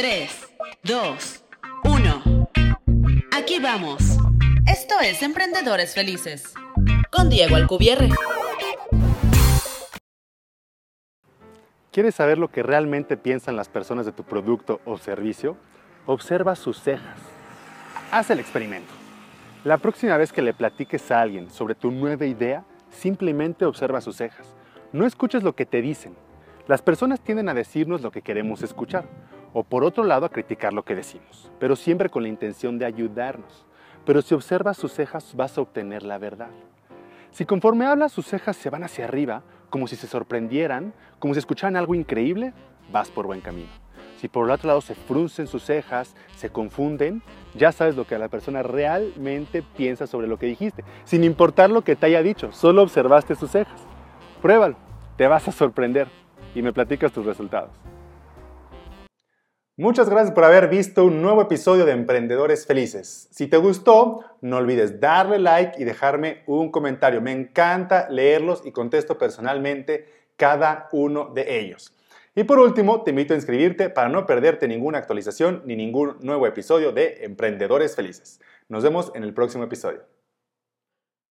3, 2, 1. Aquí vamos. Esto es Emprendedores Felices. Con Diego Alcubierre. ¿Quieres saber lo que realmente piensan las personas de tu producto o servicio? Observa sus cejas. Haz el experimento. La próxima vez que le platiques a alguien sobre tu nueva idea, simplemente observa sus cejas. No escuches lo que te dicen. Las personas tienden a decirnos lo que queremos escuchar o por otro lado a criticar lo que decimos, pero siempre con la intención de ayudarnos. Pero si observas sus cejas vas a obtener la verdad. Si conforme hablas sus cejas se van hacia arriba, como si se sorprendieran, como si escucharan algo increíble, vas por buen camino. Si por el otro lado se fruncen sus cejas, se confunden, ya sabes lo que la persona realmente piensa sobre lo que dijiste, sin importar lo que te haya dicho, solo observaste sus cejas. Pruébalo, te vas a sorprender y me platicas tus resultados. Muchas gracias por haber visto un nuevo episodio de Emprendedores Felices. Si te gustó, no olvides darle like y dejarme un comentario. Me encanta leerlos y contesto personalmente cada uno de ellos. Y por último, te invito a inscribirte para no perderte ninguna actualización ni ningún nuevo episodio de Emprendedores Felices. Nos vemos en el próximo episodio.